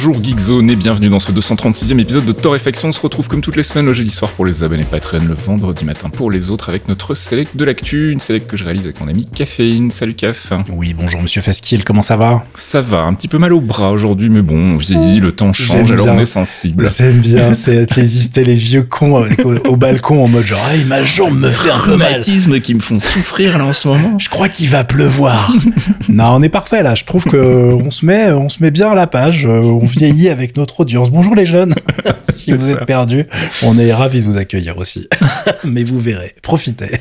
Bonjour Geekzone et bienvenue dans ce 236e épisode de Torréfaction. On se retrouve comme toutes les semaines le jeudi soir pour les abonnés Patreon, le vendredi matin pour les autres avec notre select de l'actu, une select que je réalise avec mon ami Caféine. Salut Caf. Oui, bonjour Monsieur Fasquiel, comment ça va? Ça va, un petit peu mal au bras aujourd'hui, mais bon, on vieillit, le temps change, alors on est sensible. J'aime bien, c'est résister les vieux cons au, balcon en mode genre, hey, ma jambe me fait un traumatisme qui me font souffrir là en ce moment. Je crois qu'il va pleuvoir. non, on est parfait là. Je trouve que on se met, on se met bien à la page on vieillit avec notre audience. Bonjour les jeunes, si vous êtes perdus, on est ravis de vous accueillir aussi. Mais vous verrez, profitez.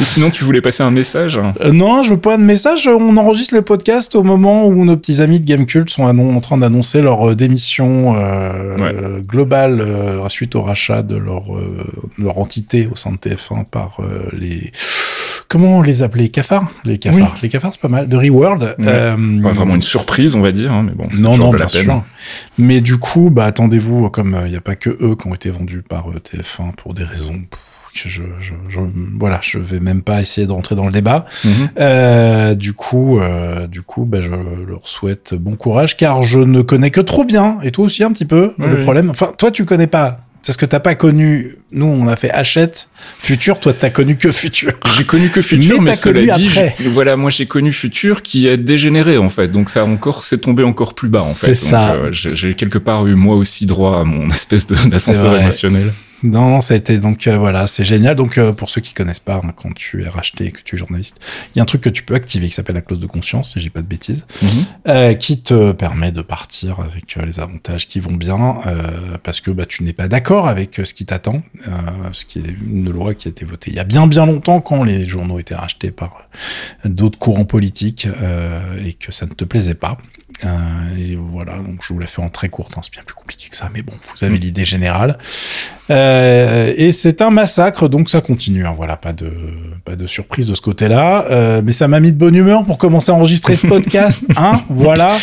Et sinon, tu voulais passer un message? Euh, Non, je veux pas de message. On enregistre le podcast au moment où nos petits amis de Gamecult sont en train d'annoncer leur euh, démission euh, globale suite au rachat de leur, leur entité au sein de TF1 par les comment on les appelait cafards les cafards les cafards c'est pas mal de Reworld vraiment une surprise on va dire hein, mais bon non non bien sûr mais du coup bah attendez-vous comme il n'y a pas que eux qui ont été vendus par TF1 pour des raisons je, je, je, voilà, je vais même pas essayer de rentrer dans le débat. Mhm. Euh, du coup, euh, du coup, bah, je leur souhaite bon courage, car je ne connais que trop bien, et toi aussi un petit peu, le problème. Enfin, toi, tu connais pas. Parce que t'as pas connu, nous on a fait Hachette, Futur, toi t'as connu que Futur. J'ai connu que Futur, mais, cela dit, voilà, moi j'ai connu Futur qui est dégénéré en fait, donc ça encore, c'est tombé encore plus bas en fait. C'est ça. Euh, j'ai quelque part eu moi aussi droit à mon espèce d'ascenseur émotionnel. Non, ça a été donc euh, voilà, c'est génial. Donc euh, pour ceux qui connaissent pas, hein, quand tu es racheté et que tu es journaliste, il y a un truc que tu peux activer qui s'appelle la clause de conscience, si j'ai pas de bêtises, mhm. euh, qui te permet de partir avec les avantages qui vont bien, parce que bah, tu n'es pas d'accord avec ce qui t'attend, ce qui est une loi qui a été votée il y a bien bien longtemps quand les journaux étaient rachetés par d'autres courants politiques et que ça ne te plaisait pas. Et voilà, donc je vous la fais en très courte, hein, c'est bien plus compliqué que ça, mais bon, vous avez mhm. l'idée générale. Euh, et c'est un massacre, donc ça continue. Hein, voilà, pas de pas de surprise de ce côté-là. Euh, mais ça m'a mis de bonne humeur pour commencer à enregistrer ce podcast. hein, voilà.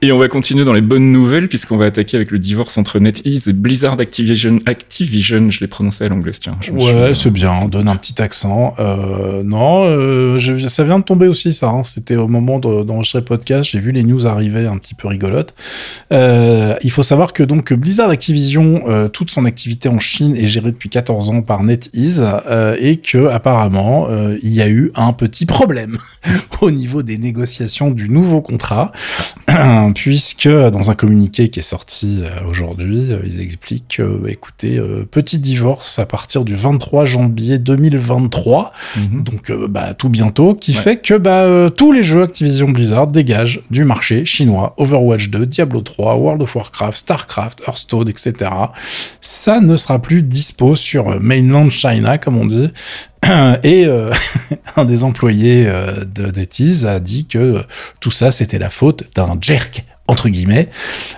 Et on va continuer dans les bonnes nouvelles puisqu'on va attaquer avec le divorce entre NetEase et Blizzard Activision. Activision, je l'ai prononcé à l'anglaise, tiens. Ouais, c'est bien. On donne un petit accent. Euh, non, euh, je, ça vient de tomber aussi, ça. Hein. C'était au moment d'enregistrer le podcast. J'ai vu les news arriver un petit peu rigolotes. Euh, il faut savoir que donc Blizzard Activision, euh, toute son activité en Chine est gérée depuis 14 ans par NetEase euh, et que apparemment il y a eu un petit problème au niveau des négociations du nouveau contrat puisque dans un communiqué qui est sorti aujourd'hui ils expliquent que bah, écoutez petit divorce à partir du 23 janvier 2023 mhm. donc bah, tout bientôt qui fait que bah, tous les jeux Activision Blizzard dégagent du marché chinois Overwatch 2 Diablo 3 World of Warcraft Starcraft Hearthstone etc ça ne sera plus dispo sur mainland China, comme on dit. Et euh, un des employés euh, de NetEase a dit que tout ça, c'était la faute d'un jerk entre guillemets,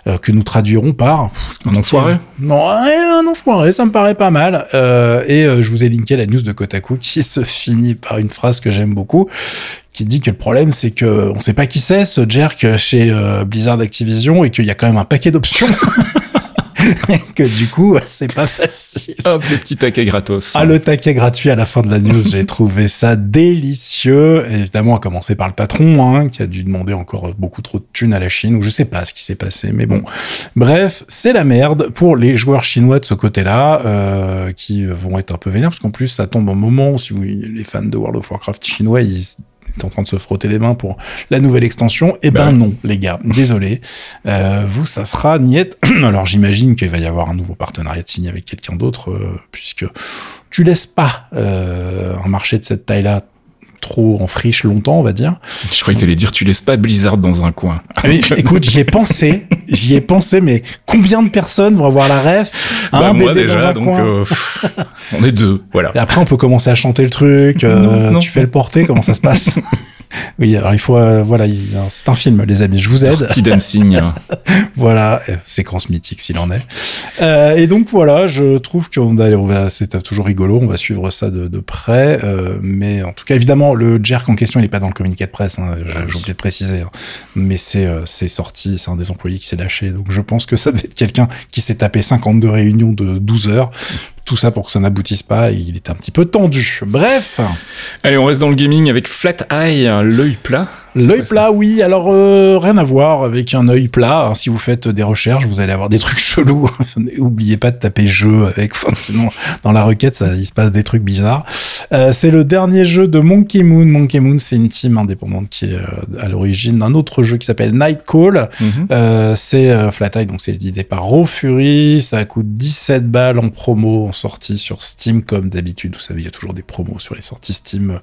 euh, que nous traduirons par un enfoiré. Non, un enfoiré, ça me paraît pas mal. et je vous ai linké la news de Kotaku qui se finit par une phrase que j'aime beaucoup, qui dit que le problème c'est que on sait pas qui c'est ce jerk chez Blizzard Activision et qu'il y a quand même un paquet d'options. que du coup, c'est pas facile. Hop, le petit taquet gratos. Ah, le taquet gratuit à la fin de la news, j'ai trouvé ça délicieux. évidemment, à commencer par le patron, hein, qui a dû demander encore beaucoup trop de thunes à la Chine, ou je sais pas ce qui s'est passé, mais bon. Bref, c'est la merde pour les joueurs chinois de ce côté-là, euh, qui vont être un peu vénères, parce qu'en plus, ça tombe au moment où, si vous, les fans de World of Warcraft chinois, ils en train de se frotter les mains pour la nouvelle extension. Eh ben, ben non, les gars, désolé. Euh, vous, ça sera niette. Alors j'imagine qu'il va y avoir un nouveau partenariat de signé avec quelqu'un d'autre, euh, puisque tu laisses pas euh, un marché de cette taille-là trop en friche longtemps, on va dire. Je croyais que tu allais dire tu laisses pas Blizzard dans un coin. écoute, j'y ai pensé, j'y ai pensé, mais combien de personnes vont avoir la ref bah, moi déjà, donc euh, on est deux, voilà. Et après, on peut commencer à chanter le truc. Euh, tu fais le porter, comment ça se passe? Oui, alors il faut, euh, voilà, il- c'est un film, les amis, je vous aide. Dirty Dancing. Voilà, euh, séquence mythique s'il en est. Euh, et donc voilà, je trouve qu'on va, c'est toujours rigolo, on va suivre ça de, de près. euh, mais en tout cas, évidemment, le jerk en question, il est pas dans le communiqué de presse. Hein, j'ai- j'ai oublié de préciser. hein. mais c'est euh, c'est sorti, c'est un des employés qui s'est lâché. Donc je pense que ça devait être quelqu'un qui s'est tapé 52 réunions de 12 heures. Tout ça pour que ça n'aboutisse pas. il était un petit peu tendu. Bref. Allez, on reste dans le gaming avec Flat Eye, l'œil plat. L'œil ça plat, oui. Alors, euh, rien à voir avec un œil plat. Si vous faites des recherches, vous allez avoir des trucs chelous. Oubliez pas de taper jeu avec. Enfin, sinon, dans la requête, ça, il se passe des trucs bizarres. Euh, c'est le dernier jeu de Monkey Moon. Monkey Moon, c'est une team indépendante qui est euh, à l'origine d'un autre jeu qui s'appelle Night Call. Mhm. Euh, c'est euh, Flat Eye, donc c'est édité par Raw Fury. Ça coûte 17 balles en promo, en sortie sur Steam, comme d'habitude. Vous savez, il y a toujours des promos sur les sorties Steam,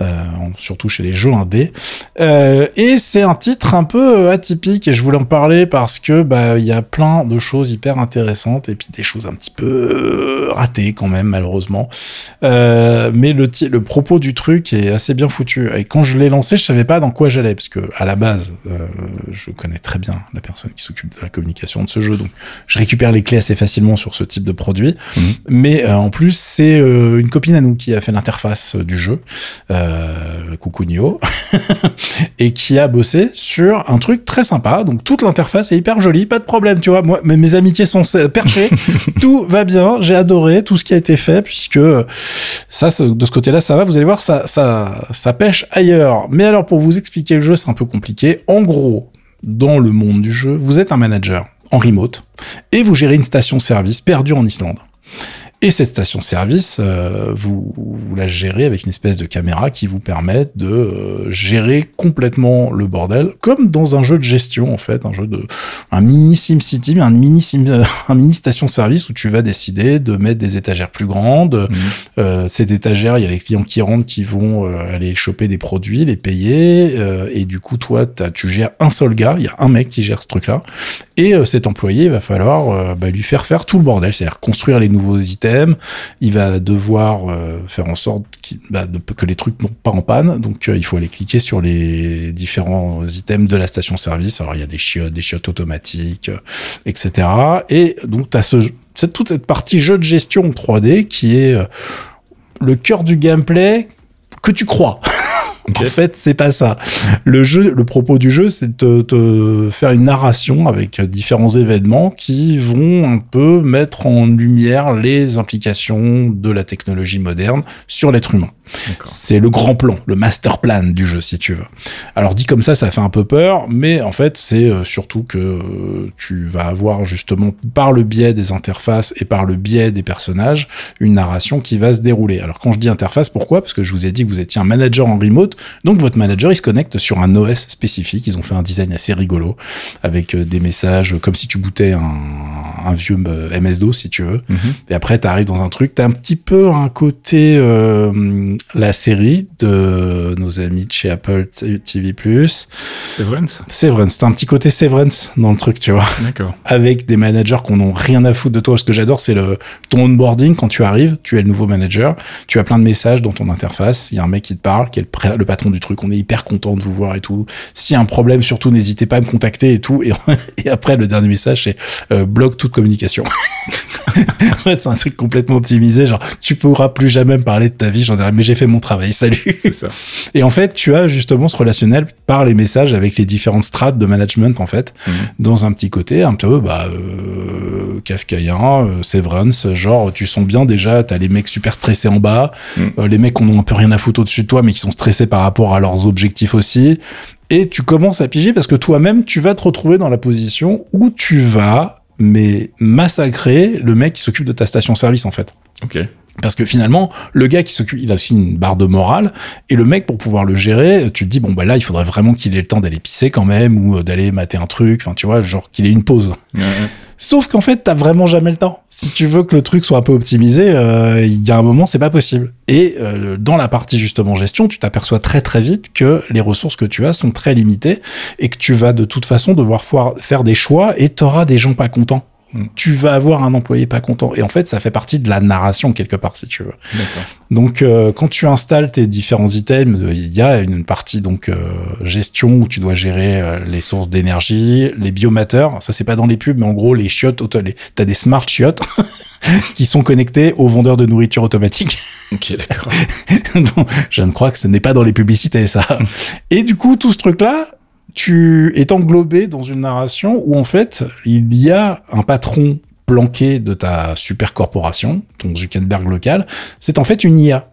euh, surtout chez les jeux indés. Euh, et c'est un titre un peu euh, atypique, et je voulais en parler parce que bah il y a plein de choses hyper intéressantes et puis des choses un petit peu euh, ratées quand même, malheureusement. Euh, mais le, propos du truc est assez bien foutu. Et quand je l'ai lancé, je savais pas dans quoi j'allais, parce que à la base, euh, je connais très bien la personne qui s'occupe de la communication de ce jeu, donc je récupère les clés assez facilement sur ce type de produit. Mhm. Mais euh, en plus, c'est euh, une copine à nous qui a fait l'interface du jeu, euh, coucou Nio, et qui a bossé sur un truc très sympa. Donc toute l'interface est hyper jolie, pas de problème, tu vois. Moi, mes, mes amitiés sont perchées, tout va bien. J'ai adoré tout ce qui a été fait puisque euh, ça, ça- de ce côté-là, ça va. Vous allez voir, ça, ça, ça pêche ailleurs. Mais alors, pour vous expliquer le jeu, c'est un peu compliqué. En gros, dans le monde du jeu, vous êtes un manager en remote et vous gérez une station-service perdue en Islande. Et cette station-service, euh, vous, vous la gérez avec une espèce de caméra qui vous permet de euh, gérer complètement le bordel, comme dans un jeu de gestion en fait, un jeu de un mini SimCity, mais un mini Sim, euh, un mini station-service où tu vas décider de mettre des étagères plus grandes. Mhm. Euh, cette étagère, il y a les clients qui rentrent qui vont euh, aller choper des produits, les payer, euh, et du coup toi, tu gères un seul gars, il y a un mec qui gère ce truc-là, et euh, cet employé, il va falloir euh, bah, lui faire faire tout le bordel, c'est-à-dire construire les nouveaux items, il va devoir euh, faire en sorte qu'il- bah, que les trucs n'ont pas en panne, donc euh, il faut aller cliquer sur les différents items de la station-service, alors il y a des chiottes, des chiottes automatiques, euh, etc. Et donc tu as ce, toute cette partie jeu de gestion 3D qui est le cœur du gameplay que tu crois. En fait, c'est pas ça. Le jeu, le propos du jeu, c'est de te faire une narration avec différents événements qui vont un peu mettre en lumière les implications de la technologie moderne sur l'être humain. C'est le grand plan, le master plan du jeu, si tu veux. Alors dit comme ça, ça fait un peu peur, mais en fait, c'est euh, surtout que euh, tu vas avoir justement, par le biais des interfaces et par le biais des personnages, une narration qui va se dérouler. Alors quand je dis interface, pourquoi? Parce que je vous ai dit que vous étiez un manager en remote, donc votre manager, il se connecte sur un OS spécifique. Ils ont fait un design assez rigolo, avec euh, des messages comme si tu bootais un, un vieux MS-DOS, si tu veux. Mhm. Et après, tu arrives dans un truc, tu as un petit peu un côté euh, la série de nos amis de chez Apple TV+. Severance Severance, t'as un petit côté Severance dans le truc, tu vois, D'accord. avec des managers qu'on n'ont rien à foutre de toi. Ce que j'adore, c'est le ton onboarding quand tu arrives, tu es le nouveau manager, tu as plein de messages dans ton interface, il y a un mec qui te parle, qui est le, patron du truc, on est hyper content de vous voir et tout. S'il y a un problème, surtout n'hésitez pas à me contacter et tout. Et, et après, le dernier message, c'est euh, bloque toute communication. en fait, c'est un truc complètement optimisé, genre tu pourras plus jamais me parler de ta vie, j'en ai j'ai fait mon travail, salut. Ça. Et en fait, tu as justement ce relationnel par les messages avec les différentes strates de management, en fait, Mhm. dans un petit côté un peu bah, euh, kafkaïen, euh, Severance, genre tu sens bien déjà, t'as les mecs super stressés en bas, Mhm. euh, les mecs qui en ont un peu rien à foutre au-dessus de toi, mais qui sont stressés par rapport à leurs objectifs aussi. Et tu commences à piger parce que toi-même, tu vas te retrouver dans la position où tu vas, mais massacrer le mec qui s'occupe de ta station-service, en fait. Ok. Parce que finalement, le gars qui s'occupe, il a aussi une barre de morale, et le mec, pour pouvoir le gérer, tu te dis, bon, bah là, il faudrait vraiment qu'il ait le temps d'aller pisser quand même, ou d'aller mater un truc, enfin, tu vois, genre qu'il ait une pause. Ouais, ouais. Sauf qu'en fait, t'as vraiment jamais le temps. Si tu veux que le truc soit un peu optimisé, euh, il y a un moment, c'est pas possible. Et euh, dans la partie justement gestion, tu t'aperçois très très vite que les ressources que tu as sont très limitées et que tu vas de toute façon devoir faire des choix et t'auras des gens pas contents. Mm. tu vas avoir un employé pas content. Et en fait, ça fait partie de la narration quelque part, si tu veux. Donc, euh, quand tu installes tes différents items, il y a une partie donc euh, gestion où tu dois gérer euh, les sources d'énergie, les biomateurs. Ça, c'est pas dans les pubs, mais en gros, les chiottes, t'as des smart chiottes qui sont connectés aux vendeurs de nourriture automatique. Ok, d'accord. je ne crois que ce n'est pas dans les publicités, ça. Et du coup, tout ce truc-là, tu es englobé dans une narration où en fait il y a un patron planqué de ta super corporation, ton Zuckerberg local, c'est en fait une IA.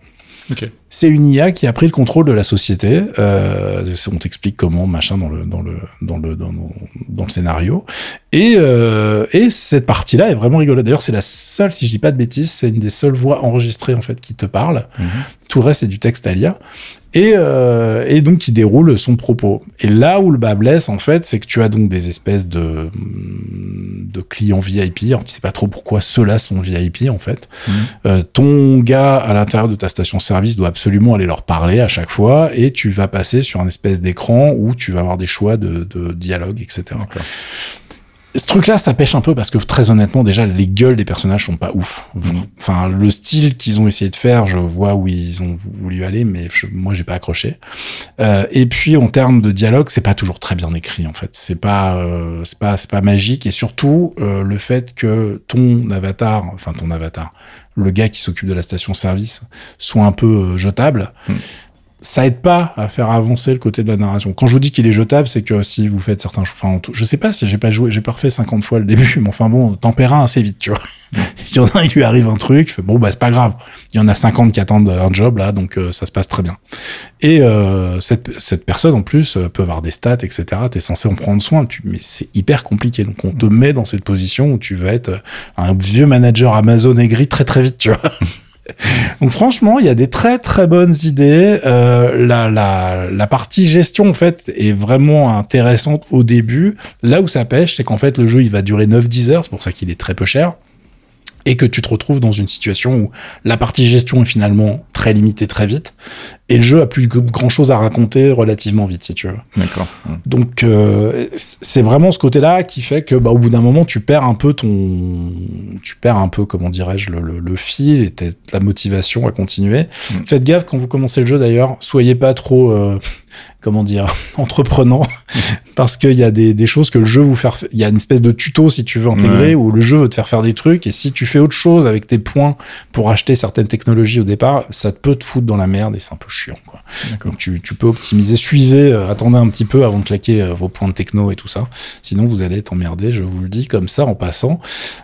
C'est une IA qui a pris le contrôle de la société. Euh, on t'explique comment, machin, dans le dans le dans le dans, le, scénario. Et euh, et cette partie-là est vraiment rigolote. D'ailleurs, c'est la seule, si je dis pas de bêtises, c'est une des seules voix enregistrées en fait qui te parle. Mhm. Tout le reste c'est du texte à lire et, euh, et donc qui déroule son propos. Et là où le bas blesse, en fait, c'est que tu as donc des espèces de, de clients VIP. Alors, tu sais pas trop pourquoi ceux-là sont VIP, en fait. Mmh. Euh, ton gars à l'intérieur de ta station-service doit absolument aller leur parler à chaque fois, et tu vas passer sur un espèce d'écran où tu vas avoir des choix de, de dialogue, etc ce truc-là, ça pêche un peu parce que très honnêtement, déjà, les gueules des personnages sont pas ouf. Enfin, le style qu'ils ont essayé de faire, je vois où ils ont voulu aller, mais moi, j'ai pas accroché. Euh, et puis, en termes de dialogue, c'est pas toujours très bien écrit, en fait. C'est pas, euh, c'est pas, c'est pas magique. Et surtout, euh, le fait que ton avatar, enfin ton avatar, le gars qui s'occupe de la station-service, soit un peu euh, jetable. Mm ça aide pas à faire avancer le côté de la narration. Quand je vous dis qu'il est jetable, c'est que si vous faites certains, enfin, je sais pas si j'ai pas joué, j'ai pas refait 50 fois le début, mais enfin bon, tempéra assez vite, tu vois. il y en a un, il lui arrive un truc, je fais bon, bah, c'est pas grave. Il y en a 50 qui attendent un job, là, donc euh, ça se passe très bien. Et euh, cette, cette personne, en plus, euh, peut avoir des stats, etc. T'es censé en prendre soin, tu, mais c'est hyper compliqué. Donc on te met dans cette position où tu vas être un vieux manager Amazon aigri très très vite, tu vois. Donc franchement, il y a des très très bonnes idées. Euh, la, la, la partie gestion en fait est vraiment intéressante au début. Là où ça pêche, c'est qu'en fait le jeu il va durer 9-10 heures, c'est pour ça qu'il est très peu cher et que tu te retrouves dans une situation où la partie gestion est finalement très limitée très vite et le jeu a plus grand chose à raconter relativement vite si tu veux. D'accord. Donc euh, c'est vraiment ce côté-là qui fait que bah, au bout d'un moment tu perds un peu ton tu perds un peu comment dirais-je le, le, fil et la motivation à continuer. Mm. Faites gaffe quand vous commencez le jeu d'ailleurs, soyez pas trop euh, comment dire, entreprenant, parce qu'il y a des, des, choses que le jeu vous faire, il y a une espèce de tuto si tu veux intégrer, où le jeu veut te faire faire des trucs, et si tu fais autre chose avec tes points pour acheter certaines technologies au départ, ça peut te foutre dans la merde et c'est un peu chiant, quoi. Donc tu, tu, peux optimiser, suivez, euh, attendez un petit peu avant de claquer euh, vos points de techno et tout ça, sinon vous allez être emmerdé, je vous le dis comme ça en passant.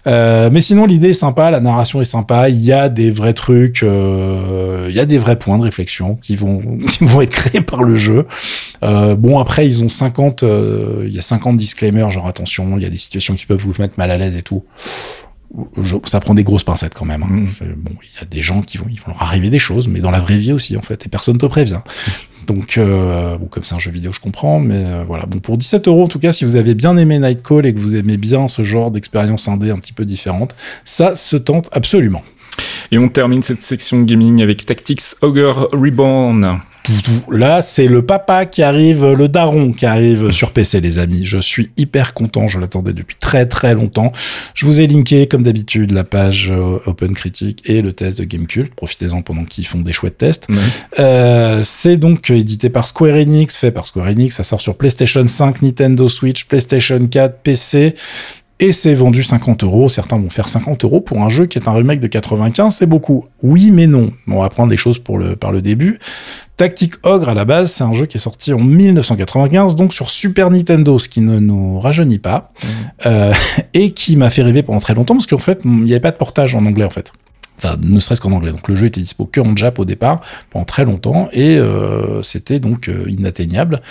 Euh, mais sinon l'idée est sympa, la narration est sympa, il y a des vrais trucs, il y a des vrais points de réflexion qui vont, qui vont être créés par le jeu. Euh, bon, après, ils ont 50, euh, il y a 50 disclaimers, genre attention, il y a des situations qui peuvent vous mettre mal à l'aise et tout. ça prend des grosses pincettes quand même. Hein. Mmh. Bon, il y a des gens qui vont, ils vont leur arriver des choses, mais dans la vraie vie aussi, en fait, et personne te prévient. Donc, euh, bon, comme c'est un jeu vidéo, je comprends, mais euh, voilà. Bon, pour 17 euros, en tout cas, si vous avez bien aimé Nightcall et que vous aimez bien ce genre d'expérience indé un petit peu différente, ça se tente absolument. Et on termine cette section gaming avec Tactics Ogre Reborn. Là, c'est le papa qui arrive, le daron qui arrive sur PC, les amis. Je suis hyper content. Je l'attendais depuis très très longtemps. Je vous ai linké, comme d'habitude, la page euh, Open Critique et le test de Gamecult. Profitez-en pendant qu'ils font des chouettes tests. Euh, c'est donc édité par Square Enix, fait par Square Enix. Ça sort sur PlayStation 5, Nintendo Switch, PlayStation 4, PC. Et c'est vendu 50 euros. Certains vont faire 50 euros pour un jeu qui est un remake de 95. C'est beaucoup. Oui, mais non. On va prendre les choses pour le, par le début. Tactic Ogre, à la base, c'est un jeu qui est sorti en 1995, donc sur Super Nintendo, ce qui ne nous rajeunit pas, mmh. euh, et qui m'a fait rêver pendant très longtemps, parce qu'en fait, il n'y avait pas de portage en anglais, en fait. Enfin, ne serait-ce qu'en anglais. Donc le jeu était dispo que en Jap au départ, pendant très longtemps, et euh, c'était donc euh, inatteignable.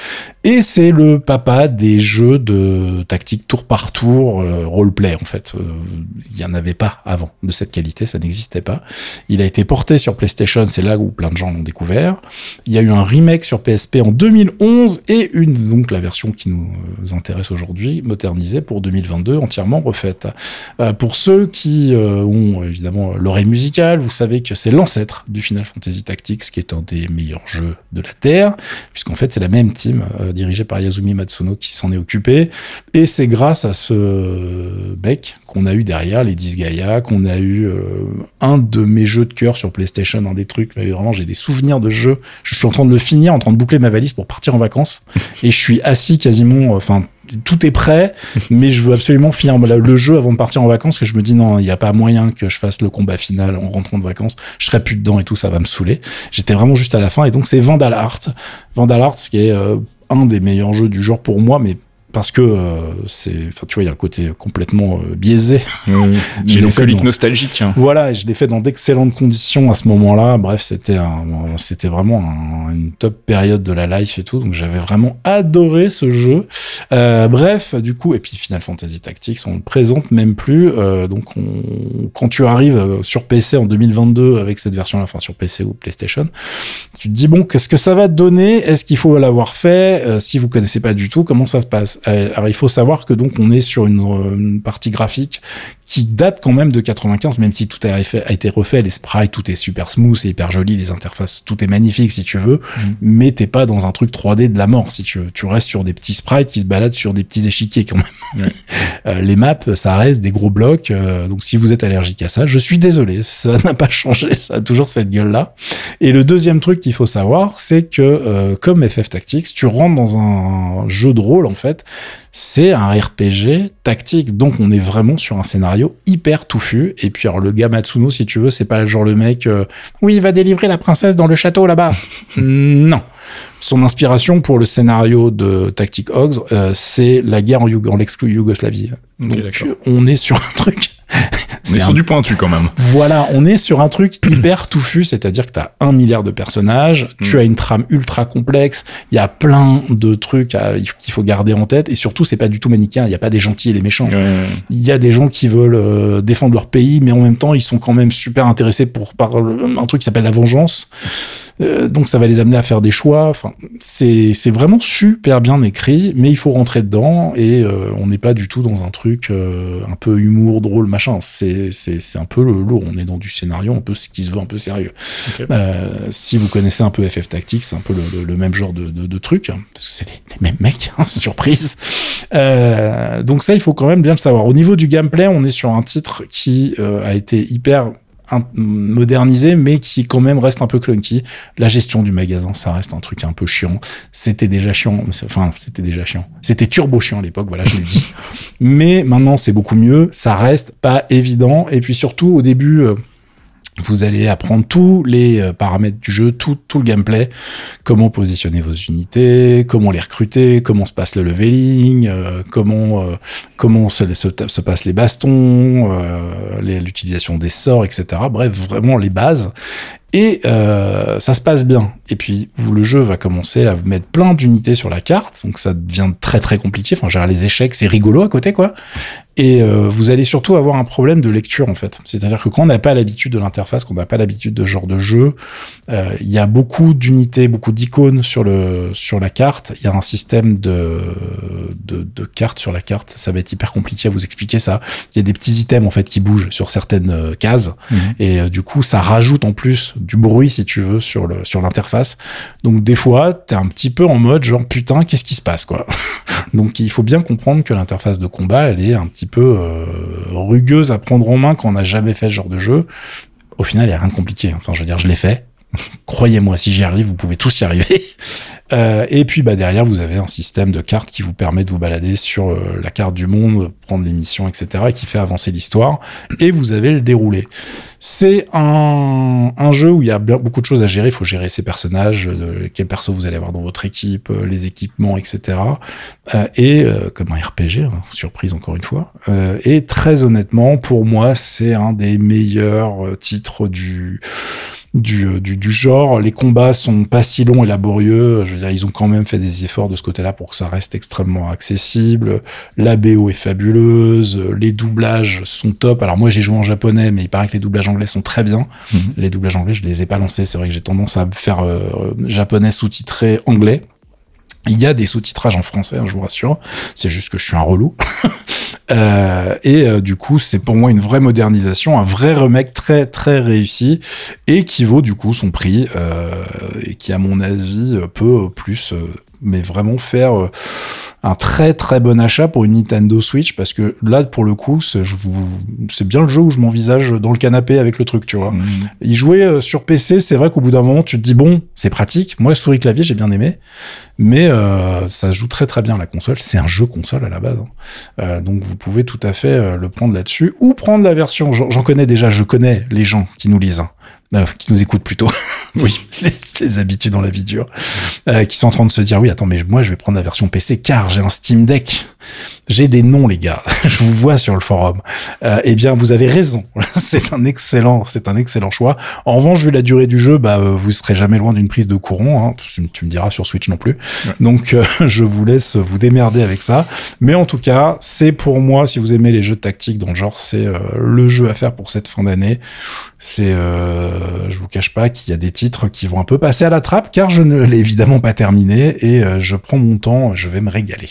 Et c'est le papa des jeux de tactique tour par tour, euh, roleplay en fait. Il y en avait pas avant de cette qualité, ça n'existait pas. Il a été porté sur PlayStation, c'est là où plein de gens l'ont découvert. Il y a eu un remake sur PSP en 2011 et une donc la version qui nous intéresse aujourd'hui, modernisée pour 2022, entièrement refaite. pour ceux qui ont évidemment l'oreille vous savez que c'est l'ancêtre du Final Fantasy Tactics, qui est un des meilleurs jeux de la Terre, puisqu'en fait c'est la même team euh, dirigée par Yasumi Matsuno qui s'en est occupé, et c'est grâce à ce bec qu'on a eu derrière les Disgaea, qu'on a eu euh, un de mes jeux de cœur sur PlayStation, un des trucs, mais vraiment j'ai des souvenirs de jeux, je suis en train de le finir, en train de boucler ma valise pour partir en vacances, et je suis assis quasiment, enfin tout est prêt, mais je veux absolument finir le jeu avant de partir en vacances, que je me dis non, il n'y a pas moyen que je fasse le combat final en rentrant de vacances, je serai plus dedans et tout, ça va me saouler. J'étais vraiment juste à la fin, et donc c'est Vandal Art. Vandal Art, qui est euh, un des meilleurs jeux du genre pour moi, mais parce que euh, c'est, enfin, tu vois, il y a un côté complètement euh, biaisé. J'ai une nostalgique. Hein. Voilà, et je l'ai fait dans d'excellentes conditions à ce moment-là. Bref, c'était c'était vraiment une top période de la life et tout. Donc j'avais vraiment adoré ce jeu. Euh, bref, du coup, et puis Final Fantasy Tactics, on le présente même plus. donc on, quand tu arrives sur PC en 2022 avec cette version-là, enfin sur PC ou PlayStation, tu te dis bon, qu'est-ce que ça va donner? Est-ce qu'il faut l'avoir fait? Si vous connaissez pas du tout, comment ça se passe? Euh, alors il faut savoir que donc on est sur une, une, partie graphique qui date quand même de 95, même si tout a, a, été refait, les sprites, tout est super smooth, c'est hyper joli, les interfaces, tout est magnifique si tu veux, mm. mais t'es pas dans un truc 3D de la mort si tu veux. Tu restes sur des petits sprites qui se baladent sur des petits échiquiers quand même. euh, les maps, ça reste des gros blocs, euh, donc si vous êtes allergique à ça, je suis désolé, ça n'a pas changé, ça a toujours cette gueule-là. Et le deuxième truc qu'il faut savoir, c'est que euh, comme FF Tactics, tu rentres dans un jeu de rôle en fait, c'est un RPG tactique, donc on est vraiment sur un scénario hyper touffu. Et puis alors le gars Matsuno, si tu veux, c'est pas genre le mec, euh, oui, il va délivrer la princesse dans le château là-bas. non. Son inspiration pour le scénario de Tactic Hogs, euh, c'est la guerre en, Youg en l'ex-Yougoslavie. donc on est sur un truc on est sur du pointu quand même. Voilà, on est sur un truc hyper touffu, c'est-à-dire que tu as un milliard de personnages, tu mm. as une trame ultra complexe, il y a plein de trucs qu'il faut garder en tête, et surtout, c'est pas du tout manichéen, il n'y a pas des gentils et des méchants. Il y a des gens qui veulent euh, défendre leur pays, mais en même temps, ils sont quand même super intéressés pour par un truc qui s'appelle la vengeance. Euh, donc ça va les amener à faire des choix. Enfin, c'est c'est vraiment super bien écrit, mais il faut rentrer dedans et euh, on n'est pas du tout dans un truc euh, un peu humour drôle machin. C'est c'est c'est un peu lourd. On est dans du scénario un peu ce qui se veut un peu sérieux. si vous connaissez un peu FF Tactics, c'est un peu le, le, même genre de, de, de truc parce que c'est les, les, mêmes mecs. Hein, surprise. donc ça, il faut quand même bien le savoir. Au niveau du gameplay, on est sur un titre qui a été hyper modernisé, mais qui quand même reste un peu clunky. La gestion du magasin, ça reste un truc un peu chiant. C'était déjà chiant, enfin, c'était déjà chiant. C'était turbo chiant à l'époque, voilà, je le dis. mais maintenant, c'est beaucoup mieux. Ça reste pas évident. Et puis surtout, au début, euh, vous allez apprendre tous les euh, paramètres du jeu, tout, tout le gameplay, comment positionner vos unités, comment les recruter, comment se passe le leveling, euh, comment euh, comment se, se, se, passent les bastons, l'utilisation des sorts, etc. Bref, vraiment les bases. Et euh, ça se passe bien. Et puis, vous, le jeu va commencer à mettre plein d'unités sur la carte, donc ça devient très très compliqué. Enfin, gérer les échecs, c'est rigolo à côté, quoi. Et euh, vous allez surtout avoir un problème de lecture, en fait. C'est-à-dire que quand on n'a pas l'habitude de l'interface, qu'on n'a pas l'habitude de ce genre de jeu, euh, il y a beaucoup d'unités, beaucoup d'icônes sur le sur la carte. Il y a un système de, de, de cartes sur la carte. Ça va être hyper compliqué à vous expliquer ça. Il y a des petits items en fait qui bougent sur certaines euh, cases, mmh. et du coup, ça rajoute en plus du bruit, si tu veux, sur le sur l'interface. Donc des fois, t'es un petit peu en mode genre putain, qu'est-ce qui se passe quoi? Donc il faut bien comprendre que l'interface de combat, elle est un petit peu euh, rugueuse à prendre en main quand on n'a jamais fait ce genre de jeu. Au final, il y a rien de compliqué. Enfin, je veux dire, je l'ai fait. Croyez-moi, si j'y arrive, vous pouvez tous y arriver. Euh, et puis bah, derrière, vous avez un système de cartes qui vous permet de vous balader sur euh, la carte du monde, prendre les missions, etc., et qui fait avancer l'histoire. Et vous avez le déroulé. C'est un, un, jeu où il y a beaucoup de choses à gérer. Il faut gérer ses personnages, de quel perso vous allez avoir dans votre équipe, euh, les équipements, etc. Euh, et euh, comme un RPG, hein, surprise encore une fois. et très honnêtement, pour moi, c'est un des meilleurs titres du du, du, du, genre. Les combats sont pas si longs et laborieux. Je veux dire, ils ont quand même fait des efforts de ce côté-là pour que ça reste extrêmement accessible. La BO est fabuleuse. Les doublages sont top. Alors moi, j'ai joué en japonais, mais il paraît que les doublages anglais sont très bien. Mhm. Les doublages anglais, je les ai pas lancés. C'est vrai que j'ai tendance à faire euh, japonais sous-titré anglais. Il y a des sous-titrages en français, hein, je vous rassure. C'est juste que je suis un relou. euh, et euh, du coup, c'est pour moi une vraie modernisation, un vrai remake très très réussi et qui vaut du coup son prix euh, et qui, à mon avis, peut plus, mais vraiment faire euh, un très très bon achat pour une Nintendo Switch parce que là, pour le coup, c'est je vous- c'est bien le jeu où je m'envisage dans le canapé avec le truc, tu vois. Mm. Y jouer euh, sur PC, c'est vrai qu'au bout d'un moment, tu te dis bon, c'est pratique. Moi, souris clavier, j'ai bien aimé, mais euh, ça se joue très très bien la console. C'est un jeu console à la base, hein. Euh, donc vous pouvez tout à fait le prendre là-dessus ou prendre la version. J'en j'en connais déjà, je connais les gens qui nous lisent. Euh, qui nous écoutent plutôt, Oui. les, les habitudes dans la vie dure, euh, qui sont en train de se dire oui attends mais moi je vais prendre la version PC car j'ai un Steam Deck, j'ai des noms les gars, je vous vois sur le forum. Euh, eh bien, vous avez raison. c'est un excellent, c'est un excellent choix. En revanche, vu la durée du jeu, bah, vous serez jamais loin d'une prise de courant. Hein. Tu, tu me diras sur Switch non plus. Ouais. Donc, euh, je vous laisse vous démerder avec ça. Mais en tout cas, c'est pour moi, si vous aimez les jeux de tactique dans le genre, c'est euh, le jeu à faire pour cette fin d'année. C'est, euh, je vous cache pas qu'il y a des titres qui vont un peu passer à la trappe, car je ne l'ai évidemment pas terminé et euh, je prends mon temps. Je vais me régaler.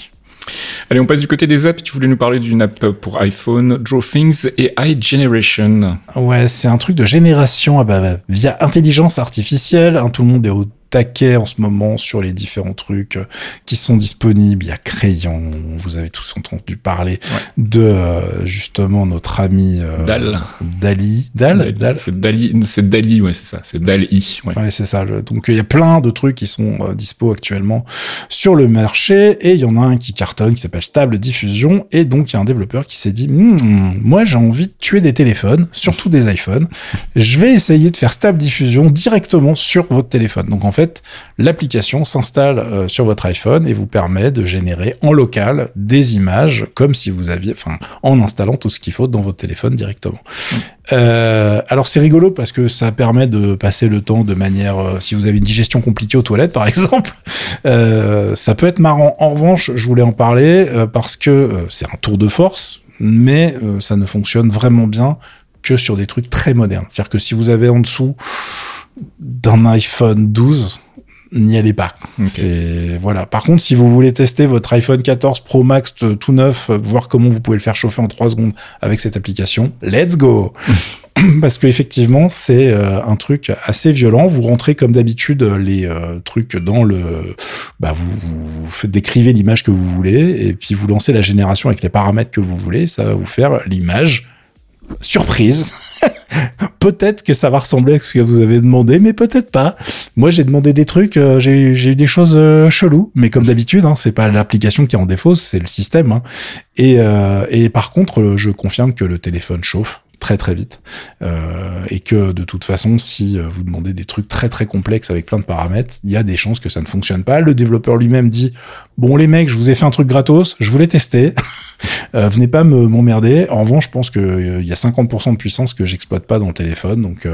Allez, on passe du côté des apps. Tu voulais nous parler d'une app pour iPhone, Draw Things et iGeneration. Ouais, c'est un truc de génération ah bah, via intelligence artificielle. hein, tout le monde est au taquet en ce moment sur les différents trucs euh, qui sont disponibles. Il y a Crayon, vous avez tous entendu parler de euh, justement notre ami euh, Dal. Dali. Dal, Dal. C'est Dali, c'est Dali, ouais, c'est ça. C'est Dali, ouais. Ouais, c'est ça. Donc il y a plein de trucs qui sont euh, dispo actuellement sur le marché et il y en a un qui cartonne qui s'appelle Stable Diffusion et donc il y a un développeur qui s'est dit Hmm, moi j'ai envie de tuer des téléphones, surtout des iPhones. Je vais essayer de faire Stable Diffusion directement sur votre téléphone. Donc en fait, l'application s'installe euh, sur votre iPhone et vous permet de générer en local des images comme si vous aviez, enfin, en installant tout ce qu'il faut dans votre téléphone directement. Euh, alors c'est rigolo parce que ça permet de passer le temps de manière, euh, si vous avez une digestion compliquée aux toilettes par exemple, ça peut être marrant. En revanche, je voulais en parler parce que c'est un tour de force, mais ça ne fonctionne vraiment bien que sur des trucs très modernes. C'est-à-dire que si vous avez en dessous d'un iPhone 12, n'y allez pas. C'est voilà. Par contre, si vous voulez tester votre iPhone 14 Pro Max euh, tout neuf, euh, voir comment vous pouvez le faire chauffer en 3 secondes avec cette application, let's go. Parce que effectivement, c'est euh, un truc assez violent. Vous rentrez comme d'habitude les euh, trucs dans le, bah vous, vous, vous décrivez l'image que vous voulez et puis vous lancez la génération avec les paramètres que vous voulez. Ça va vous faire l'image surprise. peut-être que ça va ressembler à ce que vous avez demandé, mais peut-être pas. Moi, j'ai demandé des trucs, euh, j'ai eu- des choses euh, mais comme d'habitude, hein, c'est pas l'application qui est en défaut, c'est le système. hein. Et, euh, par contre, euh, je confirme que le téléphone chauffe très très vite. Euh, et que de toute façon si euh, vous demandez des trucs très très complexes avec plein de paramètres il y a des chances que ça ne fonctionne pas. Le développeur lui-même dit bon les mecs je vous ai fait un truc gratos je voulais tester. Euh, venez pas me m'emmerder en revanche je pense que euh, il y a 50% de puissance que j'exploite pas dans le téléphone. Donc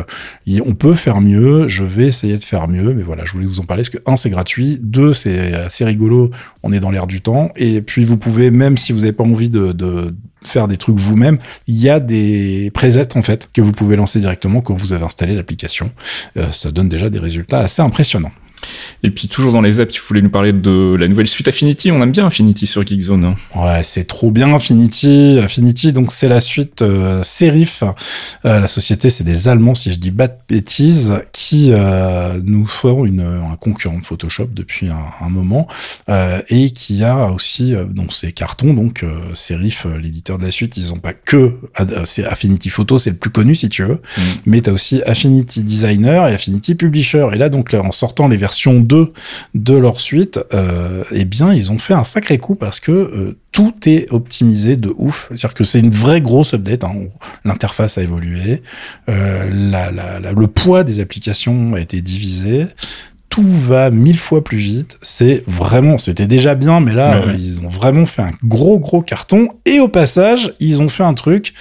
on peut faire mieux. Je vais essayer de faire mieux. Mais voilà je voulais vous en parler parce que un c'est gratuit. Deux c'est assez rigolo. On est dans l'air du temps. Et puis vous pouvez même si vous n'avez pas envie de, de faire des trucs vous-même, il y a des presets en fait que vous pouvez lancer directement quand vous avez installé l'application. Euh, ça donne déjà des résultats assez impressionnants. Et puis, toujours dans les apps, tu voulais nous parler de la nouvelle suite Affinity. On aime bien Affinity sur Geekzone. hein. Ouais, c'est trop bien Affinity. Affinity, donc c'est la suite euh, Serif. Euh, la société, c'est des Allemands, si je dis pas de bêtises, qui euh, nous font une, un concurrent de Photoshop depuis un, un moment et qui a aussi donc ces cartons. Donc Serif, l'éditeur de la suite, ils ont pas que c'est Affinity Photo, c'est le plus connu si tu veux, Mm. mais t'as aussi Affinity Designer et Affinity Publisher. Et là, donc, là, en sortant les versions 2 de leur suite, euh, eh bien, ils ont fait un sacré coup parce que euh, tout est optimisé de ouf. C'est-à-dire que c'est une vraie grosse update. hein. L'interface a évolué, euh, le poids des applications a été divisé. Tout va mille fois plus vite. C'est vraiment, c'était déjà bien, mais là, Ouais, euh, ils ont vraiment fait un gros, gros carton. Et au passage, ils ont fait un truc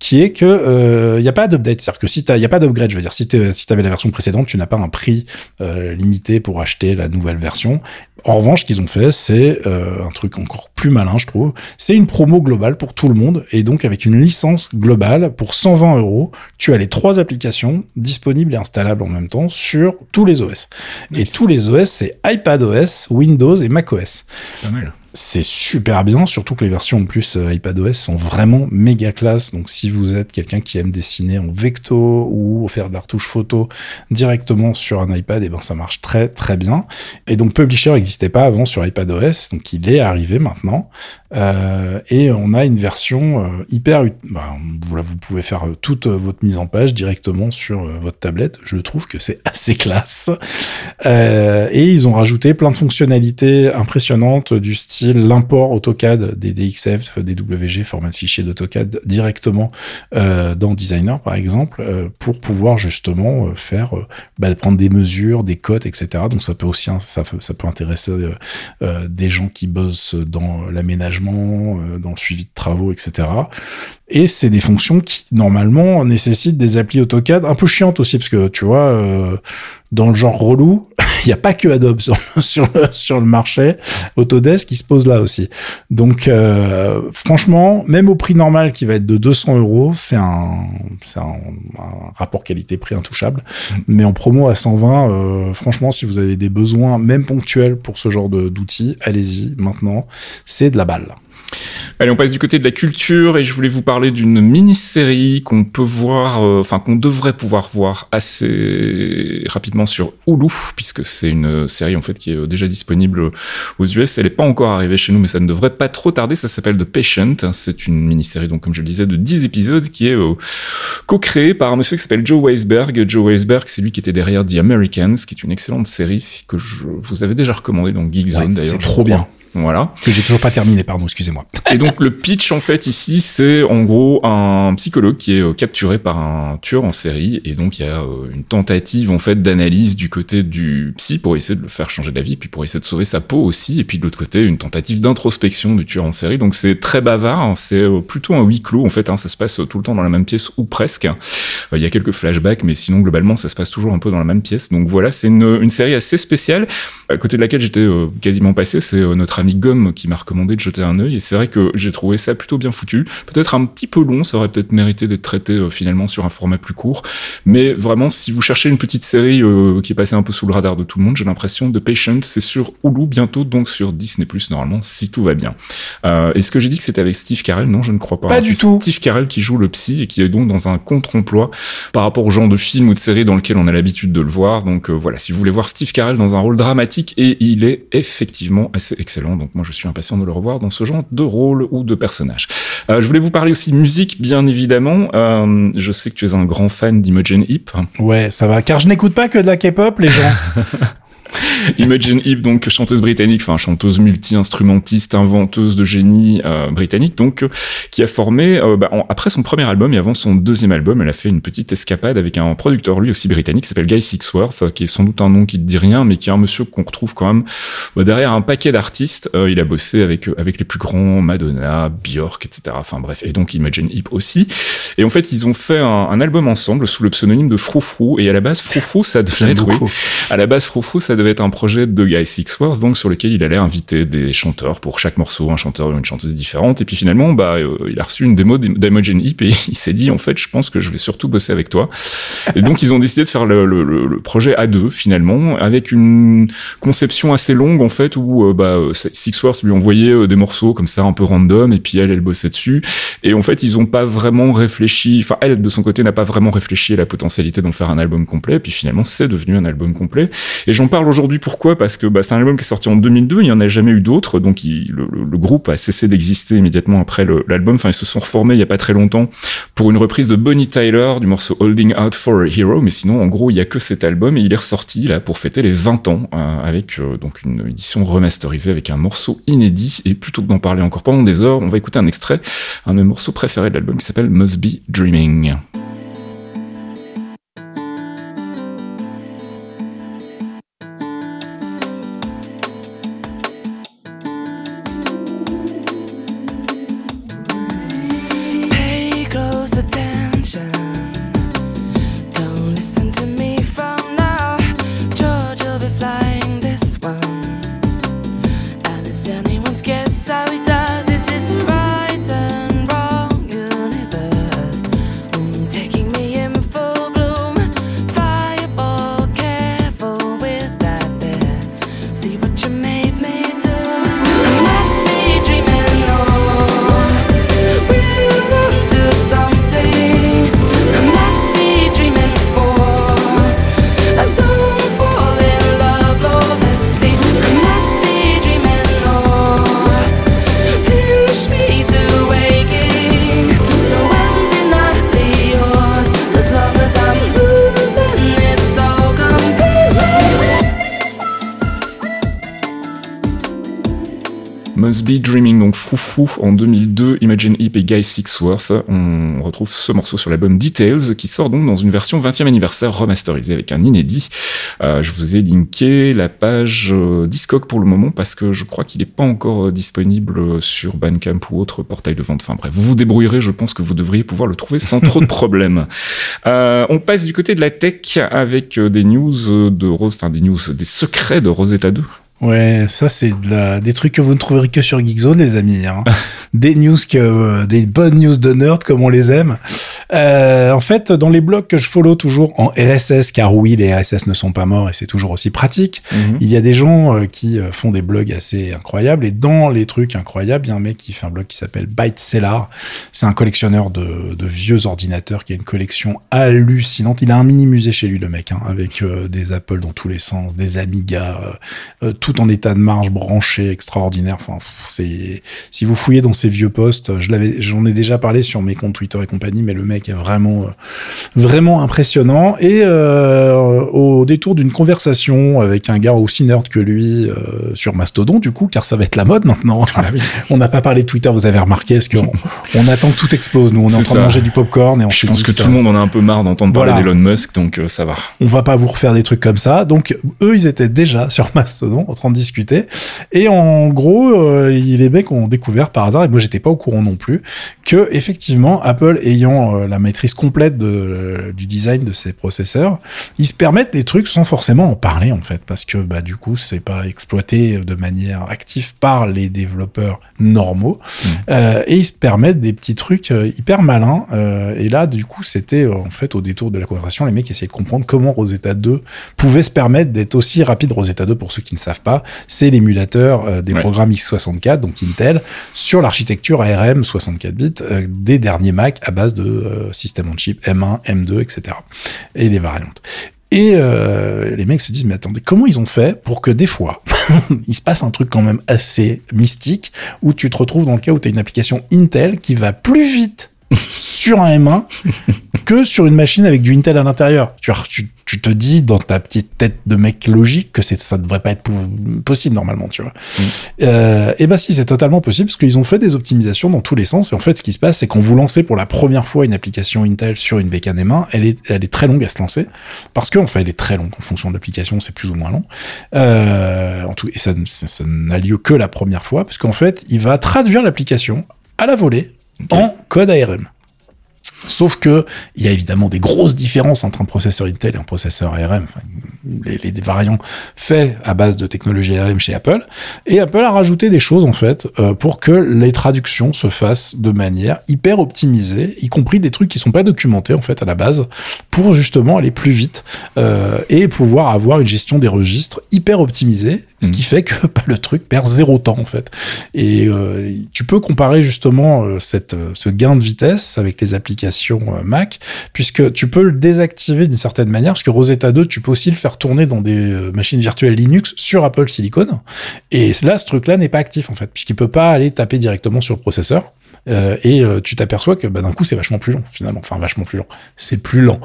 qui est que il n'y a pas d'update. C'est-à-dire que si il n'y a pas d'upgrade, je veux dire, si tu si avais la version précédente, tu n'as pas un prix euh, limité pour acheter la nouvelle version. En revanche, ce qu'ils ont fait, c'est euh, un truc encore plus malin, je trouve. C'est une promo globale pour tout le monde, et donc avec une licence globale pour 120 euros, tu as les trois applications disponibles et installables en même temps sur tous les OS. Et tous les OS, c'est iPadOS, Windows et macOS. Pas mal c'est super bien, surtout que les versions en plus euh, iPadOS sont vraiment méga classe. Donc si vous êtes quelqu'un qui aime dessiner en vecto ou faire de la retouche photo directement sur un iPad, eh ben ça marche très très bien. Et donc Publisher n'existait pas avant sur iPadOS, donc il est arrivé maintenant. Euh, et on a une version euh, hyper, bah, voilà, vous pouvez faire toute votre mise en page directement sur votre tablette. Je trouve que c'est assez classe. et ils ont rajouté plein de fonctionnalités impressionnantes du style l'import AutoCAD des DXF, des WG, format de fichier d'AutoCAD directement dans Designer par exemple, pour pouvoir justement faire, bah, prendre des mesures, des cotes, etc. Donc ça peut aussi, ça, ça peut intéresser des gens qui bossent dans l'aménagement euh, dans le suivi de travaux, etc. Et c'est des fonctions qui normalement nécessitent des applis AutoCAD un peu chiantes aussi parce que tu vois euh, dans le genre relou, il n'y a pas que Adobe sur, sur, le, sur le marché, Autodesk qui se pose là aussi. Donc euh, franchement, même au prix normal qui va être de 200 euros, c'est un un, rapport qualité-prix intouchable. Mais en promo à 120, euh, franchement, si vous avez des besoins même ponctuels pour ce genre d'outils, allez-y maintenant, c'est de la balle. Allez, on passe du côté de la culture et je voulais vous parler d'une mini-série qu'on peut voir, euh, enfin qu'on devrait pouvoir voir assez rapidement sur Hulu, puisque c'est une série en fait qui est déjà disponible aux US. Elle n'est pas encore arrivée chez nous, mais ça ne devrait pas trop tarder. Ça s'appelle The Patient. C'est une mini-série, donc comme je le disais, de 10 épisodes qui est euh, co-créée par un monsieur qui s'appelle Joe Weisberg. Joe Weisberg, c'est lui qui était derrière The Americans, qui est une excellente série que je vous avais déjà recommandé dans Geekzone d'ailleurs. C'est trop bien. Voilà. Que j'ai toujours pas terminé, pardon, excusez-moi. Et donc le pitch en fait ici, c'est en gros un psychologue qui est euh, capturé par un tueur en série et donc il y a euh, une tentative en fait d'analyse du côté du psy pour essayer de le faire changer d'avis, puis pour essayer de sauver sa peau aussi, et puis de l'autre côté une tentative d'introspection du tueur en série. Donc c'est très bavard, hein. c'est euh, plutôt un huis clos en fait, hein. ça se passe tout le temps dans la même pièce ou presque. Il y a quelques flashbacks, mais sinon globalement ça se passe toujours un peu dans la même pièce. Donc voilà, c'est une, une série assez spéciale à côté de laquelle j'étais quasiment passé, c'est notre ami Gomme qui m'a recommandé de jeter un œil. Et c'est vrai que j'ai trouvé ça plutôt bien foutu. Peut-être un petit peu long, ça aurait peut-être mérité d'être traité euh, finalement sur un format plus court. Mais vraiment, si vous cherchez une petite série euh, qui est passée un peu sous le radar de tout le monde, j'ai l'impression de Patient, c'est sur Hulu bientôt, donc sur Disney Plus normalement, si tout va bien. Euh, Est-ce que j'ai dit que c'était avec Steve Carell? Non, je ne crois pas. Pas du tout. Steve Carell qui joue le psy et qui est donc dans un contre-emploi par rapport au genre de film ou de série dans lequel on a l'habitude de le voir. Donc voilà, si vous voulez voir Steve Carell dans un rôle dramatique, et il est effectivement assez excellent. Donc moi, je suis impatient de le revoir dans ce genre de rôle ou de personnage. Euh, je voulais vous parler aussi musique, bien évidemment. Euh, je sais que tu es un grand fan d'Imogen Heap. Ouais, ça va, car je n'écoute pas que de la K-pop, les gens. Imogen Heap, donc chanteuse britannique, enfin chanteuse multi-instrumentiste, inventeuse de génie euh, britannique, donc euh, qui a formé euh, bah, après son premier album et avant son deuxième album, elle a fait une petite escapade avec un producteur lui aussi britannique qui s'appelle Guy Sixworth, qui est sans doute un nom qui te dit rien, mais qui est un monsieur qu'on retrouve quand même bah, derrière un paquet d'artistes. il a bossé avec avec les plus grands, Madonna, Björk, etc. Enfin bref, et donc Imogen Heap aussi. Et en fait, ils ont fait un, album ensemble sous le pseudonyme de Froufrou. Et à la base, Froufrou, ça devait être, oui, à la base, Froufrou, ça devait être un projet de Guy Sixworth, donc sur lequel il allait inviter des chanteurs pour chaque morceau, un chanteur ou une chanteuse différente. Et puis finalement, bah, euh, il a reçu une démo d'Imogen Heap et il s'est dit, en fait, je pense que je vais surtout bosser avec toi. Et donc, ils ont décidé de faire le, projet à deux, finalement, avec une conception assez longue, en fait, où euh, bah, Sixworth lui envoyait euh, des morceaux comme ça, un peu random, et puis elle, elle bossait dessus. Et en fait, ils ont pas vraiment réfléchi, enfin, elle, de son côté, n'a pas vraiment réfléchi à la potentialité d'en faire un album complet. Et puis finalement, c'est devenu un album complet. Et j'en parle aujourd'hui pourquoi? Parce que bah, c'est un album qui est sorti en 2002, il n'y en a jamais eu d'autres, donc le, groupe a cessé d'exister immédiatement après l'album. Enfin, ils se sont reformés il y a pas très longtemps pour une reprise de Bonnie Tyler du morceau Holding Out for a Hero, mais sinon, en gros, il y a que cet album et il est ressorti là pour fêter les 20 ans euh, avec euh, donc une édition remasterisée avec un morceau inédit. Et plutôt que d'en parler encore pendant des heures, on va écouter un extrait, un de mes morceaux préférés de l'album qui s'appelle Must Be Dreaming. Be Dreaming, donc Froufrou en 2002, Imagine Heap et Guy Sixworth. On retrouve ce morceau sur l'album Details qui sort donc dans une version 20e anniversaire remasterisée avec un inédit. Euh, je vous ai linké la page euh, Discog pour le moment parce que je crois qu'il n'est pas encore euh, disponible sur Bandcamp ou autre portail de vente. Enfin bref, vous vous débrouillerez, je pense que vous devriez pouvoir le trouver sans trop de problèmes. Euh, on passe du côté de la tech avec euh, des news de Rose, enfin des news, des secrets de Rosetta 2. Ouais, ça c'est de la... des trucs que vous ne trouverez que sur Geekzone, les amis. Hein. des news que euh, des bonnes news de nerd comme on les aime. Euh, en fait, dans les blogs que je follow toujours en RSS, car oui, les RSS ne sont pas morts et c'est toujours aussi pratique. Mhm. Il y a des gens euh, qui euh, font des blogs assez incroyables et dans les trucs incroyables, il y a un mec qui fait un blog qui s'appelle Byte Cellar. C'est un collectionneur de, de vieux ordinateurs qui a une collection hallucinante. Il a un mini musée chez lui, le mec, hein, avec des Apple dans tous les sens, des Amiga, euh, tout en état de marche, branché, extraordinaire. Enfin, c'est si vous fouillez dans ces vieux posts, je l'avais, j'en ai déjà parlé sur mes comptes Twitter et compagnie, mais le mec est vraiment, euh, vraiment impressionnant. Et euh, au détour d'une conversation avec un gars aussi nerd que lui euh, sur Mastodon, du coup, car ça va être la mode maintenant. Ah oui. on n'a pas parlé de Twitter, vous avez remarqué, est-ce qu'on on attend que tout explose Nous, on est, en train ça. de manger du popcorn et on Je se pense que tout le monde en a un peu marre d'entendre parler d'Elon Musk, donc euh, ça va. on va pas vous refaire des trucs comme ça. Donc eux, ils étaient déjà sur Mastodon train de discuter. Et en gros, euh, les mecs ont découvert par hasard, et moi j'étais pas au courant non plus, que effectivement Apple ayant euh, la maîtrise complète de, du design de ses processeurs, ils se permettent des trucs sans forcément en parler en fait, parce que bah du coup c'est pas exploité de manière active par les développeurs normaux. Euh, et ils se permettent des petits trucs euh, hyper malins. Euh, et là, du coup, c'était euh, en fait au détour de la conversation, les mecs essayaient de comprendre comment Rosetta 2 pouvait se permettre d'être aussi rapide. Rosetta 2, pour ceux qui ne savent pas, c'est l'émulateur euh, des Ouais. programmes x64, donc Intel, sur l'architecture ARM 64 bits euh, des derniers Mac à base de euh, système on chip M1, M2, etc. Et les variantes. Et euh, les mecs se disent mais attendez comment ils ont fait pour que des fois il se passe un truc quand même assez mystique où tu te retrouves dans le cas où tu as une application Intel qui va plus vite sur un M1 que sur une machine avec du Intel à l'intérieur. Tu, tu, tu te dis dans ta petite tête de mec logique que c'est, ça devrait pas être possible normalement, tu vois. Euh, et bah si, c'est totalement possible parce qu'ils ont fait des optimisations dans tous les sens. Et en fait, ce qui se passe, c'est quand vous lancez pour la première fois une application Intel sur une bécane M1, elle est, elle est très longue à se lancer parce qu'en fait, elle est très longue en fonction de l'application, c'est plus ou moins long. Euh, en tout, et ça, ça, ça n'a lieu que la première fois parce qu'en fait, il va traduire l'application à la volée en code ARM. Sauf que il y a évidemment des grosses différences entre un processeur Intel et un processeur ARM. Les, variants faits à base de technologie ARM chez Apple. Et Apple a rajouté des choses en fait euh, pour que les traductions se fassent de manière hyper optimisée, y compris des trucs qui sont pas documentés en fait à la base, pour justement aller plus vite euh, et pouvoir avoir une gestion des registres hyper optimisée, ce qui fait que bah, le truc perd zéro temps en fait. Et euh, tu peux comparer justement euh, cette, euh, ce gain de vitesse avec les applications Mac, puisque tu peux le désactiver d'une certaine manière, parce que Rosetta 2, tu peux aussi le faire tourner dans des machines virtuelles Linux sur Apple Silicon. Et là, ce truc-là n'est pas actif en fait, puisqu'il peut pas aller taper directement sur le processeur. Euh, et euh, tu t'aperçois que bah, d'un coup c'est vachement plus long finalement, enfin vachement plus long, c'est plus lent.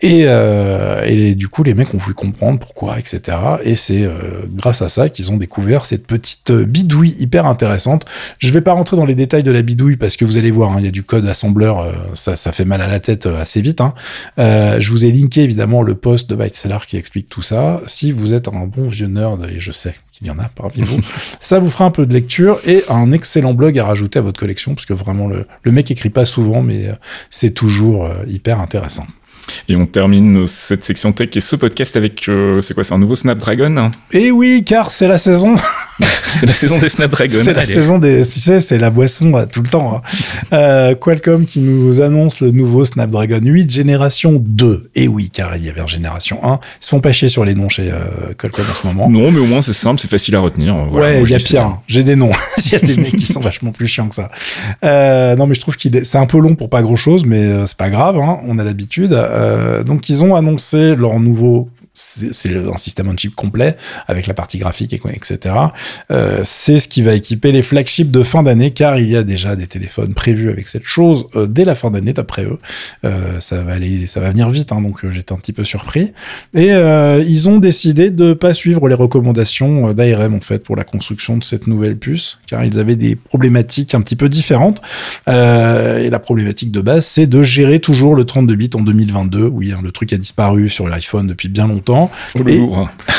Et, euh, et du coup les mecs ont voulu comprendre pourquoi, etc. Et c'est grâce à ça qu'ils ont découvert cette petite bidouille hyper intéressante. Je vais pas rentrer dans les détails de la bidouille parce que vous allez voir, hein, il y a du code assembleur, ça, fait mal à la tête assez vite. Hein. Je vous ai linké évidemment le post de Byteseller qui explique tout ça. Si vous êtes un bon vieux nerd, et je sais qu'il y en a parmi vous, ça vous fera un peu de lecture et un excellent blog à rajouter à votre collection parce que vraiment le, le mec écrit pas souvent, mais euh, c'est toujours euh, hyper intéressant. Et on termine cette section tech et ce podcast avec, euh, c'est quoi, c'est un nouveau Snapdragon Et oui, car c'est la saison. C'est la saison des Snapdragon. C'est la saison des, tu sais, c'est la boisson euh, tout le temps. hein. Euh, Qualcomm qui nous annonce le nouveau Snapdragon 8 génération 2. Et oui, car il y avait un génération 1. Ils se font pas chier sur les noms chez euh, Qualcomm en ce moment. Non, mais au moins c'est simple, c'est facile à retenir. Voilà, ouais, il y a pire. hein. J'ai des noms. Il y a des mecs qui sont vachement plus chiants que ça. Non, mais je trouve qu'il est, c'est un peu long pour pas grand chose, mais c'est pas grave. Hein, on a l'habitude. Euh, donc, ils ont annoncé leur nouveau c'est un système on chip complet avec la partie graphique et etc. Euh, c'est ce qui va équiper les flagships de fin d'année car il y a déjà des téléphones prévus avec cette chose euh, dès la fin d'année d'après eux. Euh, ça va aller, ça va venir vite, hein, donc j'étais un petit peu surpris. Et ils ont décidé de pas suivre les recommandations d'ARM en fait pour la construction de cette nouvelle puce car ils avaient des problématiques un petit peu différentes. et la problématique de base, c'est de gérer toujours le 32 bits en 2022. Oui, hein, le truc a disparu sur l'iPhone depuis bien longtemps et,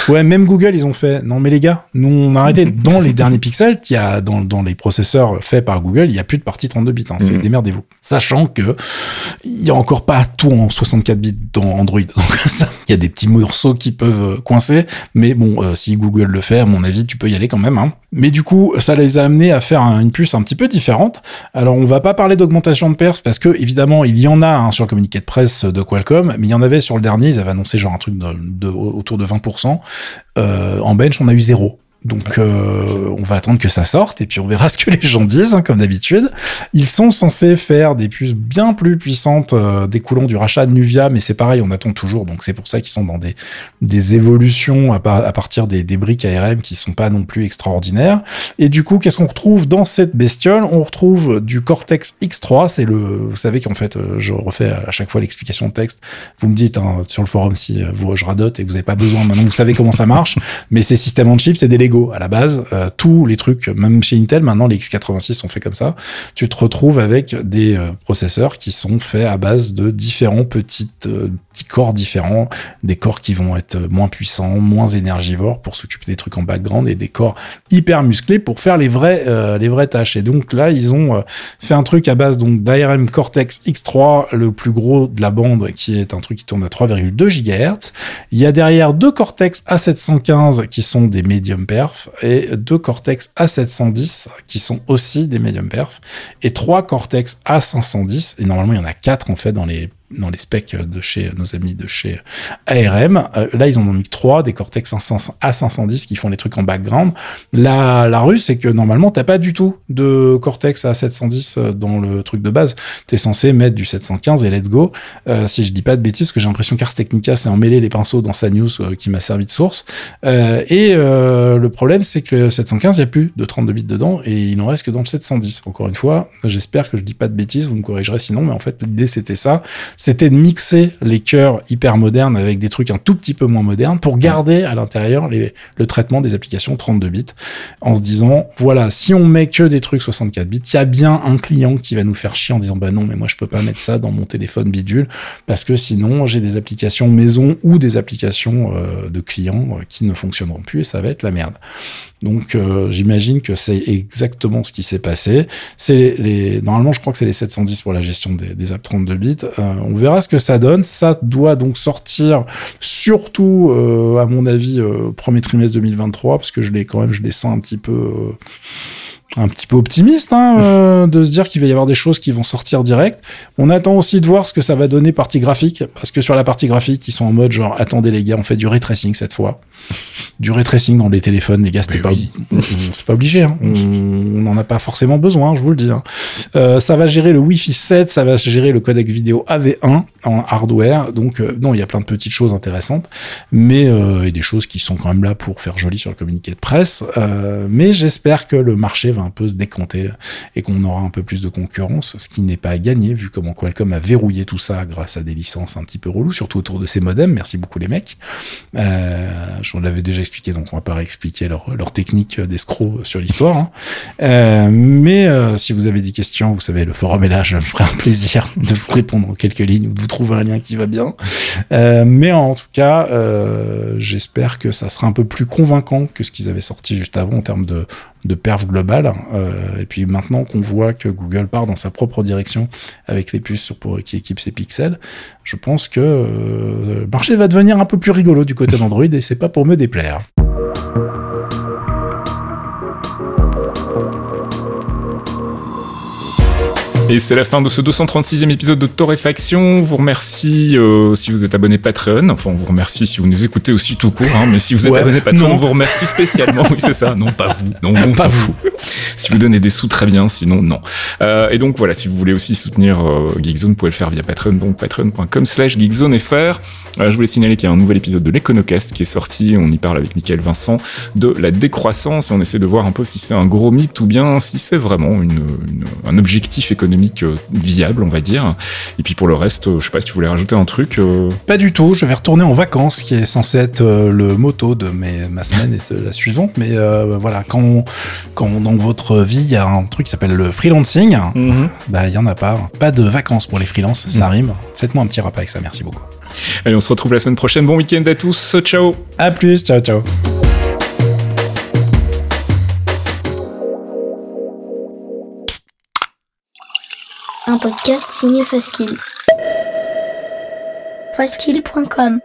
ouais, même Google, ils ont fait. Non, mais les gars, nous on a arrêté. dans les derniers pixels, qu'il y a dans, dans les processeurs faits par Google, il y a plus de partie 32 bits. Hein, c'est mm. démerdez-vous. Sachant que il y a encore pas tout en 64 bits dans Android. Donc ça, il y a des petits morceaux qui peuvent euh, coincer. Mais bon, euh, si Google le fait, à mon avis, tu peux y aller quand même. Hein. Mais du coup, ça les a amenés à faire une puce un petit peu différente. Alors, on va pas parler d'augmentation de perf parce que évidemment, il y en a hein, sur le communiqué de presse de Qualcomm, mais il y en avait sur le dernier. Ils avaient annoncé genre un truc de, autour de 20%. Euh, en bench, on a eu zéro. Donc euh, on va attendre que ça sorte et puis on verra ce que les gens disent, hein, comme d'habitude. Ils sont censés faire des puces bien plus puissantes euh, découlant du rachat de Nuvia, mais c'est pareil, on attend toujours. Donc c'est pour ça qu'ils sont dans des, des évolutions à, à partir des, des, briques ARM qui sont pas non plus extraordinaires. Et du coup, qu'est-ce qu'on retrouve dans cette bestiole? On retrouve du Cortex X3. C'est le, vous savez qu'en fait, euh, je refais à chaque fois l'explication de texte. Vous me dites hein, sur le forum si euh, vous je radote et vous n'avez pas besoin. Maintenant, vous savez comment ça marche. mais ces systèmes en chip, c'est des à la base. Euh, tous les trucs, même chez Intel, maintenant les x86 sont faits comme ça. Tu te retrouves avec des euh, processeurs qui sont faits à base de différents euh, petits corps différents, des corps qui vont être moins puissants, moins énergivores pour s'occuper des trucs en background et des corps hyper musclés pour faire les vrais, les vraies tâches. Et donc là, ils ont fait un truc à base donc d'ARM Cortex X3, le plus gros de la bande, qui est un truc qui tourne à 3,2 GHz. Il y a derrière deux Cortex A715 qui sont des medium et deux Cortex A710 qui sont aussi des medium perf et trois Cortex A510 et normalement il y en a quatre en fait dans les dans les specs de chez nos amis de chez ARM. Euh, là, ils en ont mis trois, des Cortex A510 qui font les trucs en background. La, la ruse, c'est que normalement, t'as pas du tout de Cortex A710 euh, dans le truc de base. T'es censé mettre du 715 et let's go. Euh, si je dis pas de bêtises, parce que j'ai l'impression qu'Ars Technica s'est emmêlé les pinceaux dans sa news qui m'a servi de source. et le problème, c'est que le 715, il y a plus de 32 bits dedans et il n'en reste que dans le 710. Encore une fois, j'espère que je dis pas de bêtises, vous me corrigerez sinon, mais en fait, l'idée, c'était ça c'était de mixer les cœurs hyper modernes avec des trucs un tout petit peu moins modernes pour garder à l'intérieur le traitement des applications 32 bits en se disant voilà si on met que des trucs 64 bits il y a bien un client qui va nous faire chier en disant bah non mais moi je peux pas mettre ça dans mon téléphone bidule parce que sinon j'ai des applications maison ou des applications euh, de clients euh, qui ne fonctionneront plus et ça va être la merde donc euh, j'imagine que c'est exactement ce qui s'est passé. C'est les, normalement je crois que c'est les 710 pour la gestion des, des apps 32 bits. On verra ce que ça donne. Ça doit donc sortir surtout euh, à mon avis premier trimestre 2023 parce que je les quand même je les sens un petit peu un petit peu optimiste hein, euh, de se dire qu'il va y avoir des choses qui vont sortir direct. On attend aussi de voir ce que ça va donner partie graphique, parce que sur la partie graphique, ils sont en mode genre attendez les gars, on fait du ray tracing cette fois. Du ray tracing dans les téléphones, les gars, c'était pas, c'est pas obligé. Hein. On n'en a pas forcément besoin, je vous le dis. Hein. Euh, ça va gérer le Wi-Fi 7, ça va gérer le codec vidéo AV1 en hardware. Donc euh, non, il y a plein de petites choses intéressantes, mais euh, et des choses qui sont quand même là pour faire joli sur le communiqué de presse. Euh, mais j'espère que le marché va un peu se décanter et qu'on aura un peu plus de concurrence, ce qui n'est pas à gagner vu comment Qualcomm a verrouillé tout ça grâce à des licences un petit peu reloues, surtout autour de ces modems. Merci beaucoup les mecs. Euh, je vous l'avais déjà expliqué, donc on va pas réexpliquer leur, technique d'escroc sur l'histoire. Hein. Euh, mais euh, si vous avez des questions, vous savez, le forum est là, je me ferai un plaisir de vous répondre en quelques lignes ou de vous trouver un lien qui va bien. Mais en tout cas, j'espère que ça sera un peu plus convaincant que ce qu'ils avaient sorti juste avant en termes de, de perf globale. Euh, et puis maintenant qu'on voit que Google part dans sa propre direction avec les puces qui équipent ses pixels, je pense que euh, le marché va devenir un peu plus rigolo du côté d'Android et c'est pas pour me déplaire. Et c'est la fin de ce 236e épisode de Torréfaction. On vous remercie euh, si vous êtes abonné Patreon. Enfin, on vous remercie si vous nous écoutez aussi tout court. Hein, mais si vous êtes Ouais, abonné Patreon, non. on vous remercie spécialement. oui, c'est ça. Non, pas vous. Non, non, Pas vous. si vous donnez des sous, très bien. Sinon, non. Euh, et donc voilà, si vous voulez aussi soutenir euh, Geekzone, vous pouvez le faire via Patreon. Donc patreon.com slash geekzonefr. Je voulais signaler qu'il y a un nouvel épisode de l'Econocast qui est sorti. On y parle avec Michael Vincent de la décroissance et on essaie de voir un peu si c'est un gros mythe ou bien si c'est vraiment une, une- un objectif économique euh, viable, on va dire. Et puis pour le reste, euh, je sais pas si tu voulais rajouter un truc. euh, Pas du tout, je vais retourner en vacances, qui est censé être le motto de mes, ma semaine et de la suivante. Mais euh, voilà, quand, quand dans votre vie, il y a un truc qui s'appelle le freelancing, bah il y en a pas. Pas de vacances pour les freelances, ça Mhm. rime. Faites-moi un petit rap avec ça, merci beaucoup. Allez, on se retrouve la semaine prochaine. Bon week-end à tous. Ciao À plus, ciao ciao. Un podcast signé Faskill. Faskill.com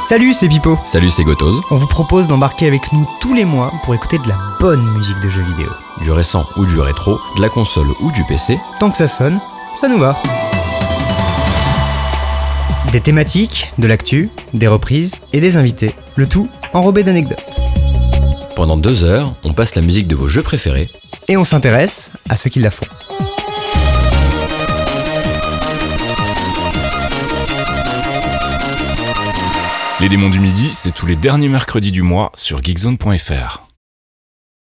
Salut, c'est Pipo. Salut, c'est Gotoz. On vous propose d'embarquer avec nous tous les mois pour écouter de la bonne musique de jeux vidéo. Du récent ou du rétro, de la console ou du PC, Tant que ça sonne, ça nous va. Des thématiques, de l'actu, des reprises et des invités. Le tout enrobé d'anecdotes. Pendant deux heures, on passe la musique de vos jeux préférés. Et on s'intéresse à ceux qui la font. Les démons du midi, c'est tous les derniers mercredis du mois sur geekzone.fr.